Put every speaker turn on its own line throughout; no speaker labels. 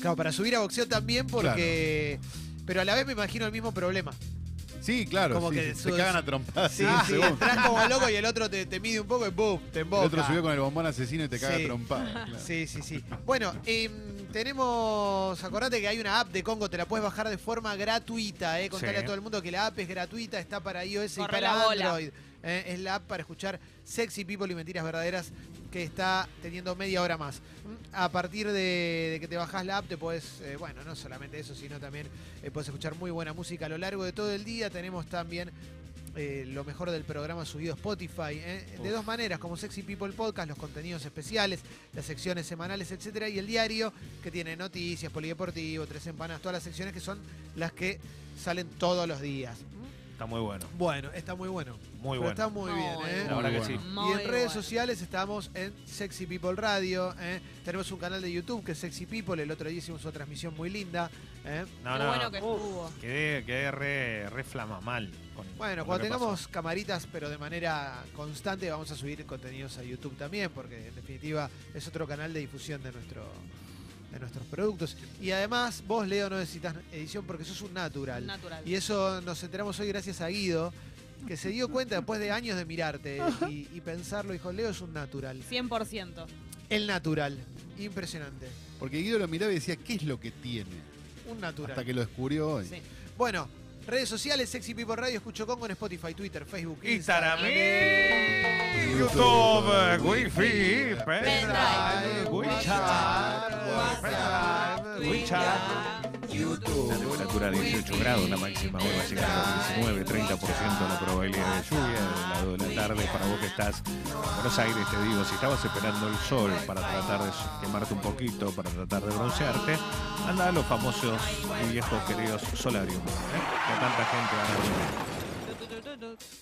Claro, para subir a boxeo también porque... Pero a la vez me imagino el mismo problema.
Sí, claro.
Como
sí,
que
sí, te cagan a trompadas.
Sí, sí,
segundo.
entras como loco y el otro te, te mide un poco y ¡boom! Te
El
emboca.
otro subió con el bombón asesino y te caga
Sí.
a trompadas. claro.
Sí, sí, sí. Bueno, em, tenemos. Acordate que hay una app de Congo, te la puedes bajar de forma gratuita, ¿eh? Contale
Sí.
a todo el mundo que la app es gratuita, está para iOS y para
la bola.
¿Eh? Es la app para escuchar Sexy People y Mentiras Verdaderas que está teniendo media hora más. ¿Mm? A partir de, de que te bajas la app, te puedes, eh, bueno, no solamente eso, sino también eh, puedes escuchar muy buena música a lo largo de todo el día. Tenemos también eh, lo mejor del programa subido a Spotify, ¿eh? de dos maneras, como Sexy People Podcast, los contenidos especiales, las secciones semanales, etcétera, y el diario que tiene noticias, polideportivo, tres empanadas, todas las secciones que son las que salen todos los días.
Está muy bueno.
Bueno, está muy bueno.
Muy
Pero
bueno.
está muy
Muy
bien, ¿eh?
La verdad que
Muy
sí.
Y en redes
bueno.
sociales estamos en Sexy People Radio. ¿eh? Tenemos un canal de YouTube que es Sexy People. El otro día hicimos una transmisión muy linda. ¿eh?
No,
Qué
no.
bueno que
Uf,
estuvo.
Quedé, quedé re, re flama mal. con-
Bueno,
con
cuando
lo que
tengamos camaritas, pero de manera constante, vamos a subir contenidos a YouTube también, porque en definitiva es otro canal de difusión de nuestro de nuestros productos. Y además, vos, Leo, no necesitas edición porque sos un natural.
Natural.
Y eso nos enteramos hoy gracias a Guido, que se dio cuenta después de años de mirarte y, y pensarlo, dijo, Leo es un natural.
100%.
El natural. Impresionante.
Porque Guido lo miraba y decía, ¿qué es lo que tiene?
Un natural.
Hasta que lo descubrió hoy.
Sí.
Bueno, redes sociales, Sexy People Radio, Escucho Congo en Spotify, Twitter, Facebook,
Instagram,
Instagram.
YouTube, Wi-Fi,
Pendrive,
WeChat,
WhatsApp,
WeChat. La temperatura 18 grados, la máxima hoy va a llegar a los 19, 30% la probabilidad de lluvia del lado de la tarde. Para vos que estás en Buenos Aires, te digo, si estabas esperando el sol para tratar de quemarte un poquito, para tratar de broncearte, anda a los famosos y viejos queridos solarium, ¿eh? tanta gente.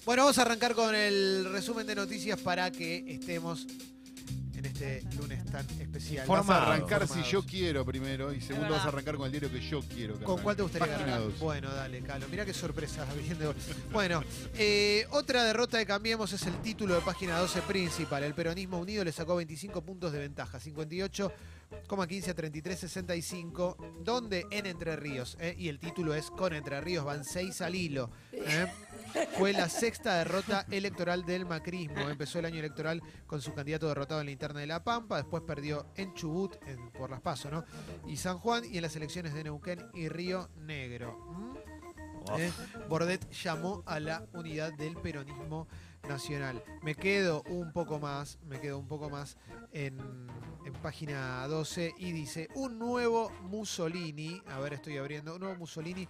Bueno, vamos a arrancar con el resumen de noticias para que estemos este lunes tan especial.
Vas a arrancar si yo quiero primero y segundo vas a arrancar con el diario que yo quiero. que
¿Con
arranque.
cuál te gustaría
Página
ganar?
dos.
Bueno, dale, Calo. Mira qué sorpresa. Bueno, eh, otra derrota de Cambiemos es el título de página 12 principal. El peronismo unido le sacó 25 puntos de ventaja. 58,15 a 33,65. Donde en Entre Ríos. eh, y el título es con Entre Ríos. Van 6 al hilo. eh. Fue la sexta derrota electoral del macrismo. Empezó el año electoral con su candidato derrotado en la interna de La Pampa. Después perdió en Chubut, en- por las pasos, ¿no? Y San Juan. Y en las elecciones de Neuquén y Río Negro. ¿Mm? ¿Eh? Bordet llamó a la unidad del peronismo nacional. Me quedo un poco más, me quedo un poco más en, en página 12 y dice, un nuevo Mussolini, a ver, estoy abriendo, un nuevo Mussolini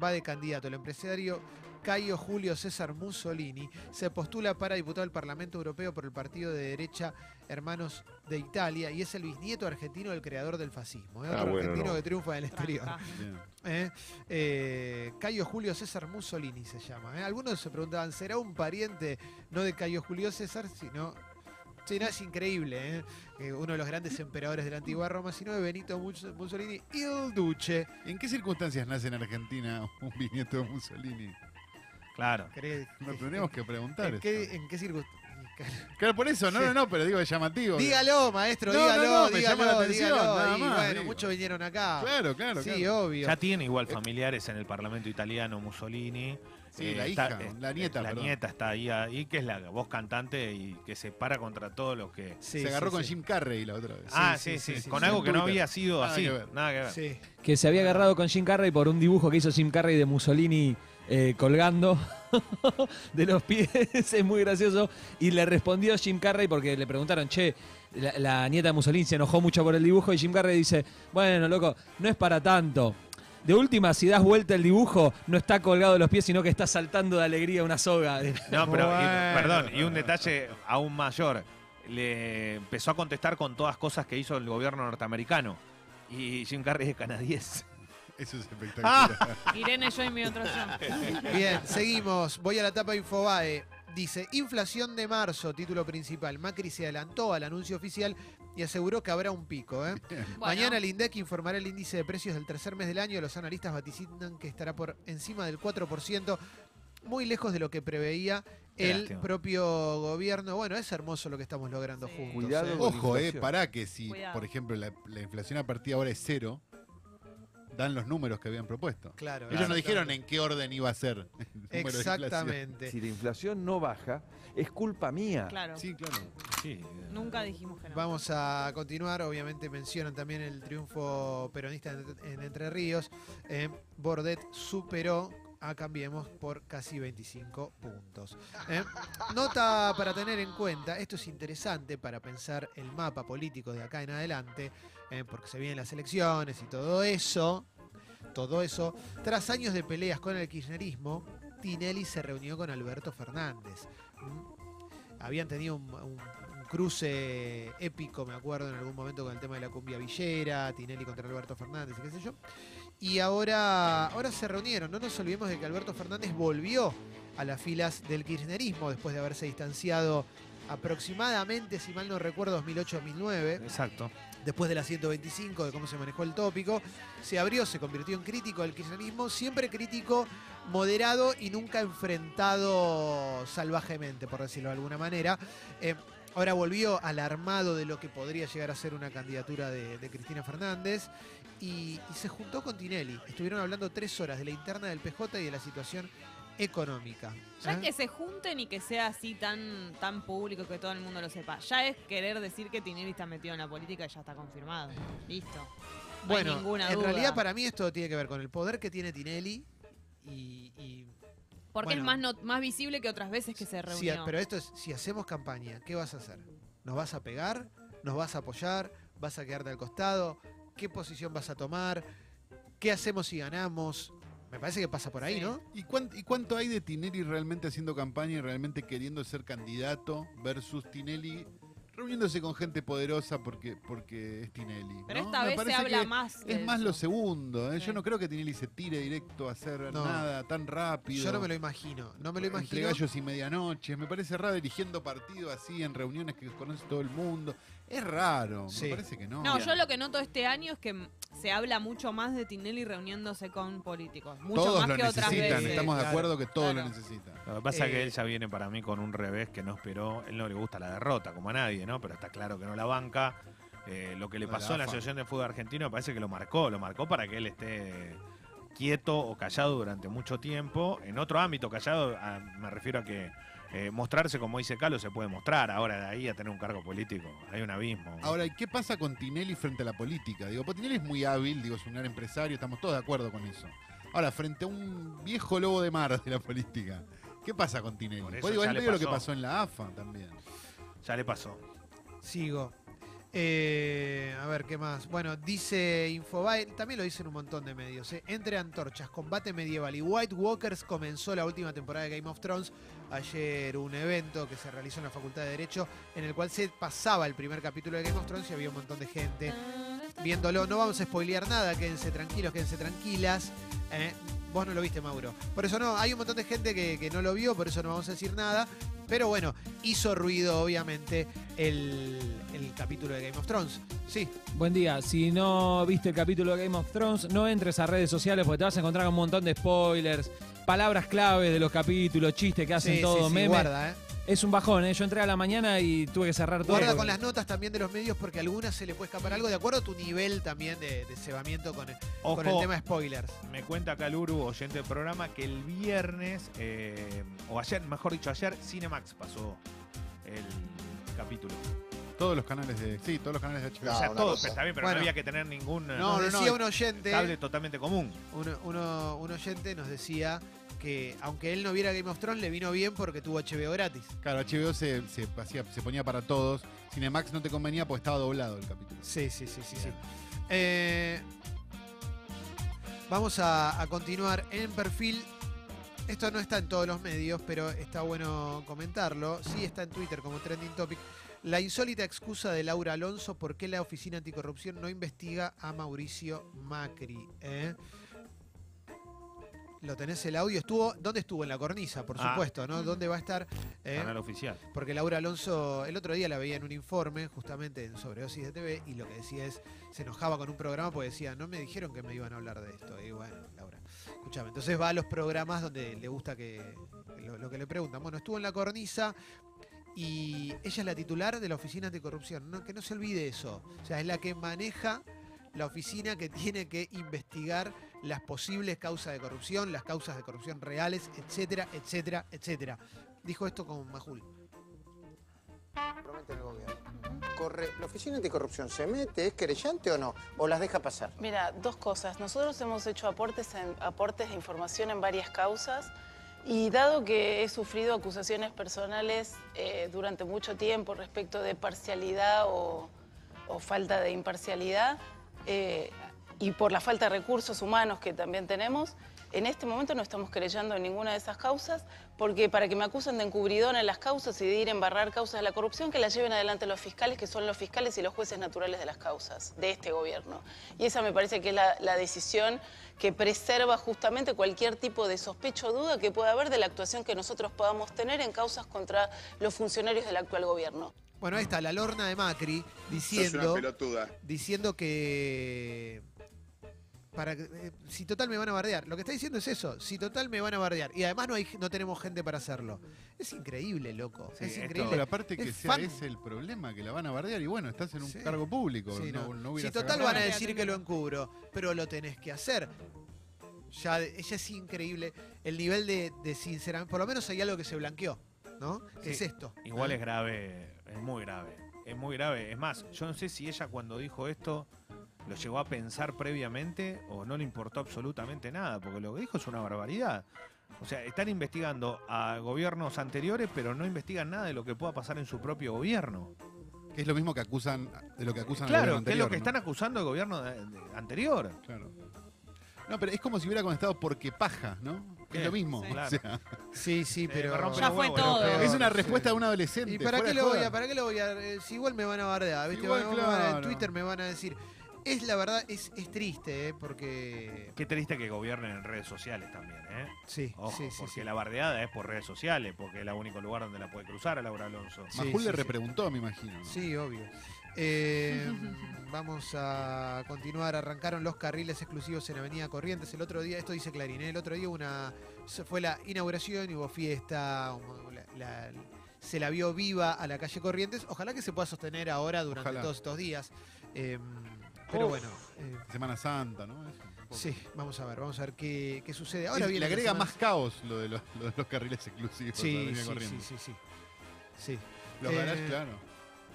va de candidato. El empresario Caio Julio César Mussolini se postula para diputado del Parlamento Europeo por el partido de derecha Hermanos de Italia y es el bisnieto argentino del creador del fascismo. ¿eh?
Ah, bueno,
argentino
no.
que triunfa en el exterior. ¿eh? Eh, Cayo Julio César Mussolini se llama. ¿eh? Algunos se preguntaban, ¿será un pariente no de Cayo Julio César, sino... Sí, no, es increíble, ¿eh? Uno de los grandes emperadores de la antigua Roma, sino de Benito Mus- Mussolini il Duce.
¿En qué circunstancias nace en Argentina un bisnieto de Mussolini?
Claro.
Nos tendríamos que preguntar.
¿En
eso.
qué, en qué circunstancias?
Claro, por eso, no,
Sí.
no, no, pero digo, es llamativo.
Dígalo, maestro,
No, no,
dígalo,
no, me
dígalo,
llama la atención,
dígalo.
nada
Y
más,
bueno,
digo.
muchos vinieron acá.
Claro, claro,
sí,
claro.
obvio.
Ya tiene igual familiares en el Parlamento italiano, Mussolini.
Eh,
Eh,
Sí, la hija, la nieta,
La
perdón.
nieta está ahí, ahí, que es la voz cantante y que se para contra todos los que.
Sí,
Se agarró
sí,
con
sí.
Jim Carrey la otra vez.
ah,
sí,
sí,
sí,
sí,
sí,
con
sí.
algo que no había sido
Nada
así.
que ver.
Nada que ver.
Sí.
que se había agarrado con Jim Carrey por un dibujo que hizo Jim Carrey de Mussolini eh, colgando de los pies, es muy gracioso. Y le respondió Jim Carrey porque le preguntaron, che, la, la nieta de Mussolini se enojó mucho por el dibujo y Jim Carrey dice, bueno, loco, no es para tanto. De última, si das vuelta el dibujo, no está colgado de los pies, sino que está saltando de alegría una soga.
No, pero, y- perdón, y un detalle aún mayor. Le empezó a contestar con todas cosas que hizo el gobierno norteamericano. Y Jim Carrey es canadiense.
Eso es espectacular.
Irene, yo y mi otro yo.
Bien, seguimos. Voy a la tapa Infobae. Dice, inflación de marzo, título principal. Macri se adelantó al anuncio oficial y aseguró que habrá un pico. ¿eh?
Bueno,
Mañana el INDEC informará el índice de precios del tercer mes del año. Los analistas vaticinan que estará por encima del 4%, muy lejos de lo que preveía
Qué
el
lástima.
propio gobierno. Bueno, es hermoso lo que estamos logrando
Sí.
juntos.
Cuidado
¿eh?
Ojo, eh, pará que si,
Cuidado.
por ejemplo, la, la inflación a partir de ahora es cero, dan los números que habían propuesto.
Claro.
Ellos no dijeron
exactamente.
en qué orden iba a ser el número de.
Exactamente.
Si la inflación no baja, es culpa mía.
Claro.
Sí, claro.
Sí.
Nunca dijimos que no.
Vamos a continuar, obviamente mencionan también el triunfo peronista en, en Entre Ríos. Eh, Bordet superó a Cambiemos por casi 25 puntos. Eh, nota para tener en cuenta, esto es interesante para pensar el mapa político de acá en adelante, eh, porque se vienen las elecciones y todo eso. Todo eso, tras años de peleas con el kirchnerismo, Tinelli se reunió con Alberto Fernández. Mm. Habían tenido un, un- un cruce épico, me acuerdo, en algún momento con el tema de la cumbia villera, Tinelli contra Alberto Fernández y qué sé yo. Y ahora, ahora se reunieron. No nos olvidemos de que Alberto Fernández volvió a las filas del kirchnerismo después de haberse distanciado aproximadamente, si mal no recuerdo, 2008-2009
Exacto.
después de la 125, de cómo se manejó el tópico, se abrió, se convirtió en crítico del kirchnerismo, siempre crítico, moderado y nunca enfrentado salvajemente, por decirlo de alguna manera. Eh, ahora volvió alarmado de lo que podría llegar a ser una candidatura de, de Cristina Fernández y, y se juntó con Tinelli. Estuvieron hablando tres horas de la interna del PJ y de la situación económica.
Ya
¿eh?
que se junten y que sea así tan, tan público que todo el mundo lo sepa. Ya es querer decir que Tinelli está metido en la política y ya está confirmado. Listo. No
Bueno, en
duda.
realidad para mí esto tiene que ver con el poder que tiene Tinelli y- y
Porque
bueno.
es más, no- más visible que otras veces que se reunió.
pero esto es, si hacemos campaña, ¿qué vas a hacer? ¿Nos vas a pegar? ¿Nos vas a apoyar? ¿Vas a quedarte al costado? ¿Qué posición vas a tomar? ¿Qué hacemos si ganamos? Me parece que pasa por ahí,
Sí.
¿no?
¿Y, cuán- y cuánto hay de Tinelli realmente haciendo campaña y realmente queriendo ser candidato versus Tinelli reuniéndose con gente poderosa porque, porque es Tinelli?
Pero
¿no?
esta
Me
vez se
parece
habla
que
más. de
Es más lo segundo. ¿eh?
Sí.
Yo no creo que Tinelli se tire directo a hacer
No.
nada tan rápido.
Yo no me lo imagino. No me lo
Entre
imagino.
gallos y medianoches. Me parece raro dirigiendo partido así en reuniones que conoce todo el mundo. Es raro.
Sí.
Me parece que no.
No, yo lo que noto este año es que se habla mucho más de Tinelli reuniéndose con políticos. Mucho
Todos
más
lo
que otras
necesitan.
veces.
Estamos de
Claro.
acuerdo que todos
Claro.
lo necesitan.
Lo que pasa es que
Eh,
él ya viene para mí con un revés que no esperó. Él no le gusta la derrota, como a nadie, ¿no? Pero está claro que no la banca. Eh, lo que le pasó en la. Asociación de Fútbol Argentino me parece que lo marcó. Lo marcó para que él esté quieto o callado durante mucho tiempo. En otro ámbito, callado, a- me refiero a que eh, mostrarse como dice Calo se puede mostrar. Ahora de ahí a tener un cargo político, hay un abismo.
Ahora, ¿y qué pasa con Tinelli frente a la política? Digo, pues Tinelli es muy hábil, digo, es un gran empresario, estamos todos de acuerdo con eso. Ahora, frente a un viejo lobo de mar de la política, ¿qué pasa con Tinelli?
Por eso
Pues digo, es medio lo que pasó en la AFA también.
Ya le pasó.
Sigo. Eh, a ver, ¿qué más? Bueno, dice Infobae, también lo dicen un montón de medios. ¿eh? Entre antorchas, combate medieval y White Walkers comenzó la última temporada de Game of Thrones. Ayer un evento que se realizó en la Facultad de Derecho en el cual se pasaba el primer capítulo de Game of Thrones y había un montón de gente viéndolo. No vamos a spoilear nada, quédense tranquilos, quédense tranquilas. ¿eh? Vos no lo viste, Mauro. Por eso no, hay un montón de gente que, que no lo vio, por eso no vamos a decir nada. Pero bueno, hizo ruido, obviamente, el, el capítulo de Game of Thrones. Sí,
Buen día. Si no viste el capítulo de Game of Thrones, no entres a redes sociales porque te vas a encontrar con un montón de spoilers, palabras claves de los capítulos, chistes que hacen
sí,
todo,
sí, sí,
memes.
guarda, ¿eh?
Es un bajón, ¿eh? Yo entré a la mañana y tuve que cerrar todo.
Guarda con las notas también de los medios porque a algunas se le puede escapar algo de acuerdo a tu nivel también de, de cebamiento con el, con el
Ojo,
tema spoilers.
Me cuenta acá Luru, oyente del programa, que el viernes, eh, o ayer, mejor dicho, ayer, Cinemax pasó el capítulo.
Todos los canales de. Sí, todos los canales de HBO.
o sea,
una
todo,
cosa.
está bien, pero
Bueno.
no había que tener ningún eh,
No,
Nos
no,
decía
no.
un oyente,
cable totalmente común.
uno- uno- un oyente nos decía que aunque él no viera Game of Thrones, le vino bien porque tuvo HBO gratis.
Claro, HBO se, se, hacía- se ponía para todos. Cinemax no te convenía porque estaba doblado el capítulo.
Sí, sí, sí, sí, sí. Eh, vamos a, a continuar en perfil. Esto no está en todos los medios, pero está bueno comentarlo. Sí está en Twitter como trending topic. La insólita excusa de Laura Alonso por qué la Oficina Anticorrupción no investiga a Mauricio Macri. ¿eh? Lo tenés el audio. Estuvo, ¿Dónde estuvo? En la cornisa, por
Ah.
supuesto, ¿no? ¿Dónde va a estar? ¿Eh?
Canal oficial.
Porque Laura Alonso, el otro día la veía en un informe, justamente en Sobredosis de TV, y lo que decía es, se enojaba con un programa porque decía, no me dijeron que me iban a hablar de esto. Y bueno, Laura, escúchame. Entonces va a los programas donde le gusta que lo, lo que le preguntan. Bueno, estuvo en la cornisa y ella es la titular de la Oficina Anticorrupción. No, que no se olvide eso. O sea, es la que maneja la oficina que tiene que investigar las posibles causas de corrupción, las causas de corrupción reales, etcétera, etcétera, etcétera. Dijo esto con Majul.
promete el gobierno. Corre, ¿La Oficina Anticorrupción se mete, es querellante o no? ¿O las deja pasar?
Mira, dos cosas. Nosotros hemos hecho aportes, en- aportes de información en varias causas y dado que he sufrido acusaciones personales eh, durante mucho tiempo respecto de parcialidad o, o falta de imparcialidad eh, y por la falta de recursos humanos que también tenemos, en este momento no estamos querellando en ninguna de esas causas porque para que me acusen de encubridón en las causas y de ir a embarrar causas de la corrupción, que las lleven adelante los fiscales, que son los fiscales y los jueces naturales de las causas de este gobierno. Y esa me parece que es la, la decisión que preserva justamente cualquier tipo de sospecho o duda que pueda haber de la actuación que nosotros podamos tener en causas contra los funcionarios del actual gobierno.
Bueno, ahí está la lorna de Macri diciendo, diciendo que para eh, si total me van a bardear. Lo que está diciendo es eso, si total me van a bardear y además no hay no tenemos gente para hacerlo. Es increíble, loco.
Sí,
es increíble.
Pero aparte que
Es
sea
fan.
ese el problema, que la van a bardear y bueno, estás en un
Sí.
cargo público.
Sí,
no,
no.
no
si total van a decir que lo encubro, pero lo tenés que hacer. Ya, ya es increíble el nivel de, de sinceramente. Por lo menos hay algo que se blanqueó, ¿no? Es esto.
Igual es grave, es muy grave. Es muy grave. Es más, yo no sé si ella cuando dijo esto lo llegó a pensar previamente o no le importó absolutamente nada, porque lo que dijo es una barbaridad. O sea, están investigando a gobiernos anteriores, pero no investigan nada de lo que pueda pasar en su propio gobierno.
Que es lo mismo que acusan, de lo que acusan al
Claro,
gobierno
que es lo
anterior,
que
¿no?
están acusando al gobierno de- de- anterior.
Claro. No, pero es como si hubiera conectado porque paja, ¿no? Es lo mismo.
Sí.
o
Claro.
sea,
Sí, sí,
Eh,
pero.
rompe
Ya fue
huevos,
todo.
es una
Sí.
respuesta de un adolescente.
¿Y para qué, lo voy a, para qué lo voy a.? eh, Si igual me van a bardear, ¿viste?
Igual,
Me van a bardear
claro.
En Twitter me van a decir. Es la verdad, es, es triste, ¿eh? Porque.
Qué triste que gobiernen en redes sociales también, ¿eh?
Sí,
Ojo,
sí, sí.
porque
sí.
la bardeada es por redes sociales, porque es el único lugar donde la puede cruzar a Laura Alonso.
Sí,
Majul
sí,
le
sí.
repreguntó, me imagino. ¿no?
Sí, obvio. Eh, vamos a continuar. Arrancaron los carriles exclusivos en Avenida Corrientes. El otro día, esto dice Clarín, ¿eh? el otro día una, fue la inauguración y hubo fiesta. la- la- se la vio viva a la calle Corrientes. Ojalá que se pueda sostener ahora durante
Ojalá.
todos estos días. Eh, pero
Uf.
bueno. eh,
Semana Santa, ¿no?
Sí, vamos a ver, vamos a ver qué, qué sucede. Ahora
Es-
viene
le agrega más caos lo de los, lo de los carriles exclusivos.
Sí, sí, sí, sí, sí. Sí.
Los
Eh,
garages, claro.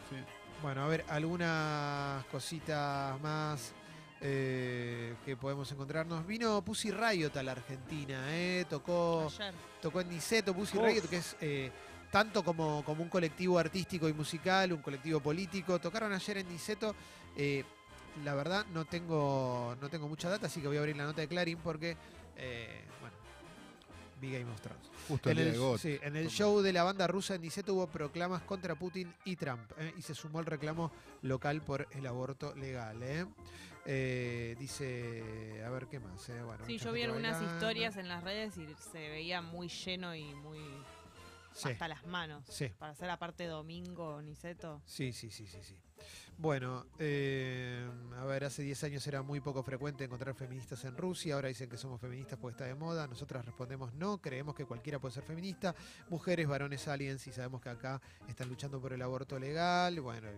Sí.
Bueno, a ver, algunas cositas más eh, que podemos encontrarnos. Vino Pussy Riot a la Argentina, ¿eh? Tocó,
Ayer.
tocó en Niceto, Pussy
Uf.
Riot, que es eh, tanto como, como un colectivo artístico y musical, un colectivo político. Tocaron ayer en Niceto. eh, la verdad, no tengo, no tengo mucha data, así que voy a abrir la nota de Clarín porque, eh, bueno, vi Game of Thrones.
Justo
En
el
el, sí, en el show de la banda rusa en Niceto hubo proclamas contra Putin y Trump ¿eh? y se sumó el reclamo local por el aborto legal. ¿eh? Eh, dice, a ver qué más. ¿eh? Bueno,
Sí, yo vi algunas
bailando.
historias en las redes y se veía muy lleno y muy
Sí,
hasta las manos.
sí,
Para hacer aparte domingo, Niceto.
sí, sí, sí, sí, sí. Bueno, eh, a ver, hace 10 años era muy poco frecuente encontrar feministas en Rusia, ahora dicen que somos feministas porque está de moda, nosotras respondemos no, creemos que cualquiera puede ser feminista, mujeres, varones, aliens, y sabemos que acá están luchando por el aborto legal, bueno,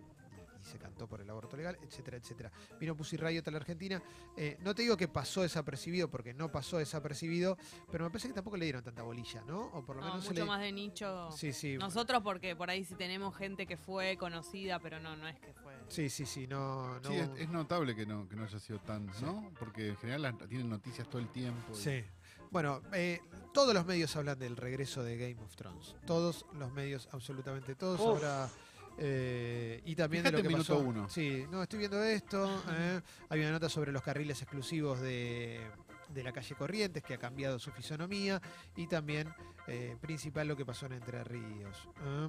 y se cantó por el aborto legal, etcétera, etcétera. Vino Pussy Riot a la Argentina, eh, no te digo que pasó desapercibido, porque no pasó desapercibido, pero me parece que tampoco le dieron tanta bolilla, ¿no? O por lo
No,
menos se
mucho
le-
más de nicho.
Sí, sí.
Nosotros porque por ahí sí tenemos gente que fue conocida, pero no, no es que fue.
Sí, sí, sí, no, no
Sí, es, es notable que no, que no haya sido tan, ¿no? Porque en general las- tienen noticias todo el tiempo. y-
Sí. Bueno, eh, todos los medios hablan del regreso de Game of Thrones. Todos los medios, absolutamente todos.
Uf.
Ahora, eh, y también de
Fíjate
lo que pasó.
uno.
Sí, no, estoy viendo esto. eh, hay una nota sobre los carriles exclusivos de, de la calle Corrientes, que ha cambiado su fisonomía. Y también, eh, principal, lo que pasó en Entre Ríos. eh.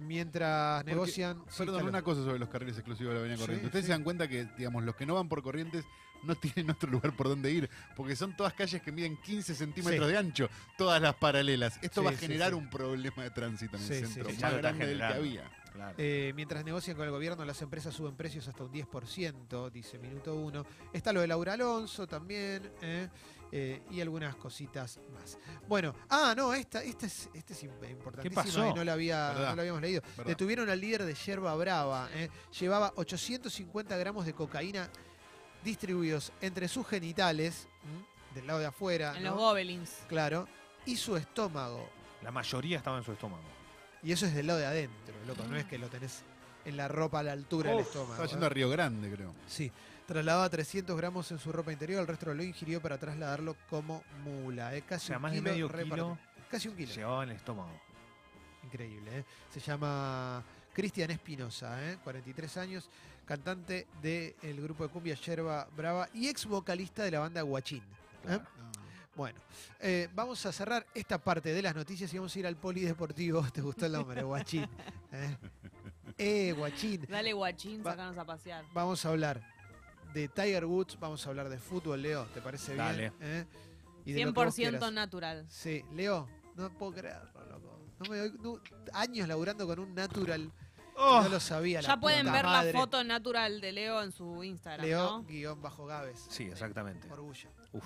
Mientras
Porque,
negocian. sí,
Perdón,
está
una cosa sobre los carriles exclusivos de la Avenida
Sí,
Corrientes. Ustedes
sí.
se dan cuenta que, digamos, los que no van por Corrientes no tienen otro lugar por donde ir, porque son todas calles que miden 15 centímetros
Sí.
de ancho, todas las paralelas. Esto
Sí,
va a
sí,
generar
sí.
un problema de tránsito en el
Sí, sí,
centro,
sí.
más grande del que había.
Claro.
Eh, mientras negocian con el gobierno, las empresas suben precios hasta un 10%, dice Minuto 1. Está lo de Laura Alonso también, ¿eh? Eh, y algunas cositas más. Bueno, ah, no, esta, esta es, esta es im- importantísima
pasó?
y no la, había, no la habíamos leído.
Verdad.
Detuvieron al líder de Yerba Brava, ¿eh? llevaba 850 gramos de cocaína distribuidos entre sus genitales, ¿m? del lado de afuera,
En
¿no?
los gobelins.
claro, y su estómago.
La mayoría estaba en su estómago.
Y eso es del lado de adentro, loco, no es que lo tenés en la ropa a la altura del
Uf,
estómago.
Estaba
¿eh?
yendo a Río Grande, creo.
Sí, trasladaba 300 gramos en su ropa interior, el resto lo ingirió para trasladarlo como mula. ¿eh?
O
Casi
sea,
un
más de
kilo
medio
repartido.
kilo
Casi un kilo.
llevaba en el estómago.
Increíble, ¿eh? Se llama Cristian Espinosa, ¿eh? 43 años, cantante del grupo de cumbia Yerba Brava y ex vocalista de la banda Guachín. ¿eh? Bueno, eh, vamos a cerrar esta parte de las noticias y vamos a ir al polideportivo. ¿Te gustó el nombre? Guachín. ¿eh? Eh, Guachín.
Dale guachín,
Va-
sacanos a pasear.
Vamos a hablar de Tiger Woods, vamos a hablar de fútbol, Leo, ¿te parece bien?
Dale.
¿Eh? Y de lo que vos
100%
quieras.
natural.
Sí, Leo, no puedo creerlo, loco. No me doy- no- años laburando con un natural. No lo sabía. la
Ya pueden ver
madre.
la foto natural de Leo en su Instagram,
Leo
¿no?
guion bajo Gaves.
Sí, exactamente.
Orgullo.
Uf.